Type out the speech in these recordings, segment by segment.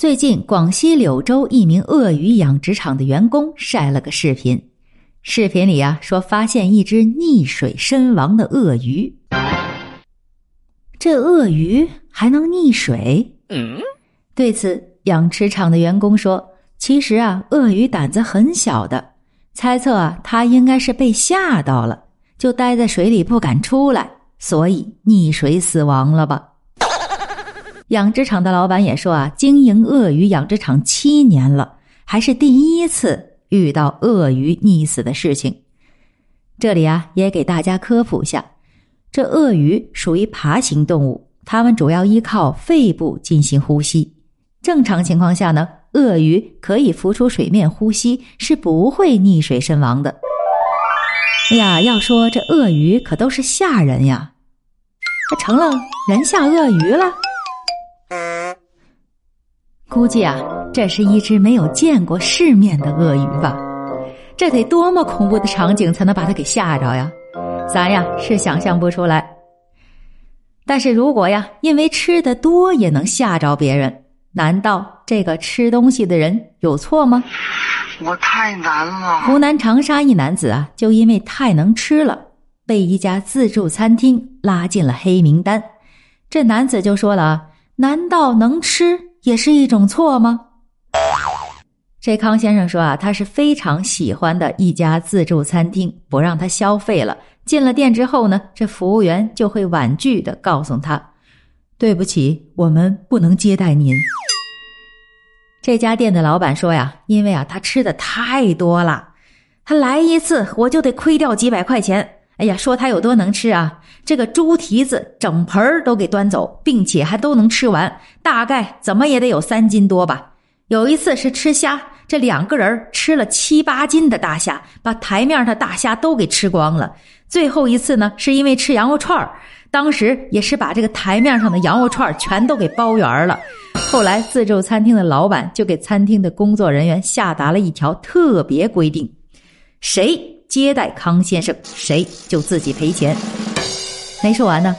最近，广西柳州一名鳄鱼养殖场的员工晒了个视频，视频里啊说发现一只溺水身亡的鳄鱼。这鳄鱼还能溺水？嗯，对此，养殖场的员工说：“其实啊，鳄鱼胆子很小的，猜测啊，它应该是被吓到了，就待在水里不敢出来，所以溺水死亡了吧。”养殖场的老板也说啊，经营鳄鱼养殖场七年了，还是第一次遇到鳄鱼溺死的事情。这里啊，也给大家科普下，这鳄鱼属于爬行动物，它们主要依靠肺部进行呼吸。正常情况下呢，鳄鱼可以浮出水面呼吸，是不会溺水身亡的。哎呀，要说这鳄鱼可都是吓人呀，这成了人吓鳄鱼了。估计啊，这是一只没有见过世面的鳄鱼吧？这得多么恐怖的场景才能把它给吓着呀？咱呀是想象不出来。但是如果呀，因为吃的多也能吓着别人，难道这个吃东西的人有错吗？我太难了。湖南长沙一男子啊，就因为太能吃了，被一家自助餐厅拉进了黑名单。这男子就说了啊。难道能吃也是一种错吗？这康先生说啊，他是非常喜欢的一家自助餐厅，不让他消费了。进了店之后呢，这服务员就会婉拒的告诉他：“对不起，我们不能接待您。”这家店的老板说呀，因为啊他吃的太多了，他来一次我就得亏掉几百块钱。哎呀，说他有多能吃啊！这个猪蹄子整盆儿都给端走，并且还都能吃完，大概怎么也得有三斤多吧。有一次是吃虾，这两个人吃了七八斤的大虾，把台面的大虾都给吃光了。最后一次呢，是因为吃羊肉串，当时也是把这个台面上的羊肉串全都给包圆了。后来自助餐厅的老板就给餐厅的工作人员下达了一条特别规定：谁。接待康先生，谁就自己赔钱。没说完呢，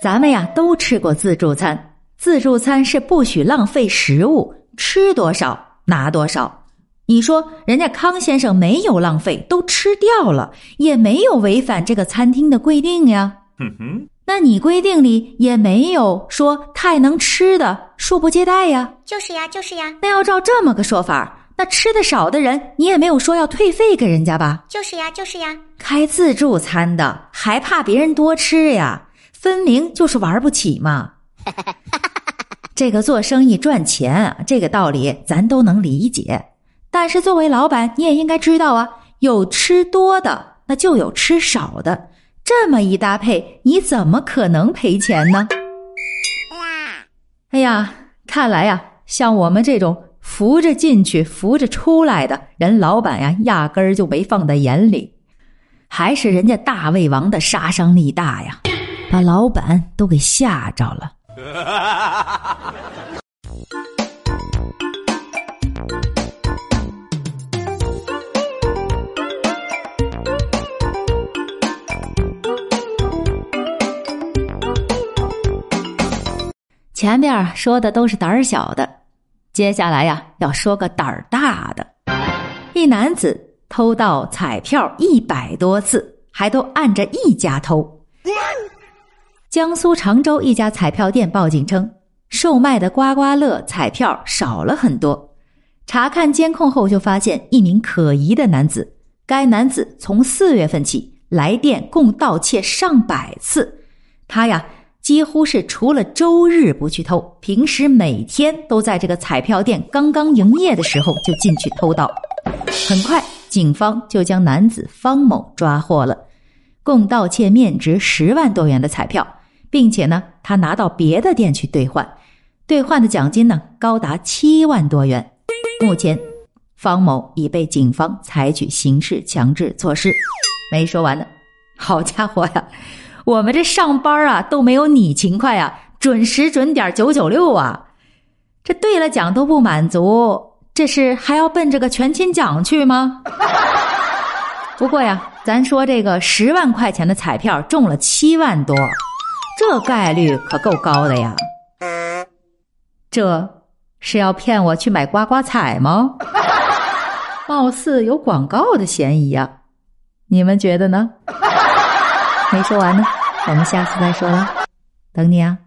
咱们呀都吃过自助餐，自助餐是不许浪费食物，吃多少拿多少。你说人家康先生没有浪费，都吃掉了，也没有违反这个餐厅的规定呀。哼哼，那你规定里也没有说太能吃的恕不接待呀？就是呀，就是呀，那要照这么个说法。那吃的少的人，你也没有说要退费给人家吧？就是呀，就是呀。开自助餐的还怕别人多吃呀？分明就是玩不起嘛！这个做生意赚钱，这个道理咱都能理解。但是作为老板，你也应该知道啊，有吃多的，那就有吃少的。这么一搭配，你怎么可能赔钱呢？哎呀，看来呀，像我们这种。扶着进去，扶着出来的人，老板呀，压根儿就没放在眼里，还是人家大胃王的杀伤力大呀，把老板都给吓着了。前面说的都是胆儿小的。接下来呀，要说个胆儿大的。一男子偷盗彩票一百多次，还都按着一家偷。江苏常州一家彩票店报警称，售卖的刮刮乐彩票少了很多。查看监控后，就发现一名可疑的男子。该男子从四月份起来电共盗窃上百次。他呀。几乎是除了周日不去偷，平时每天都在这个彩票店刚刚营业的时候就进去偷盗。很快，警方就将男子方某抓获了，共盗窃面值十万多元的彩票，并且呢，他拿到别的店去兑换，兑换的奖金呢高达七万多元。目前，方某已被警方采取刑事强制措施。没说完呢，好家伙呀，我们这上班啊都没有你勤快啊，准时准点九九六啊！这兑了奖都不满足，这是还要奔着个全勤奖去吗？不过呀，咱说这个十万块钱的彩票中了七万多，这概率可够高的呀！这是要骗我去买刮刮彩吗？貌似有广告的嫌疑呀，你们觉得呢？没说完呢，我们下次再说了，等你啊。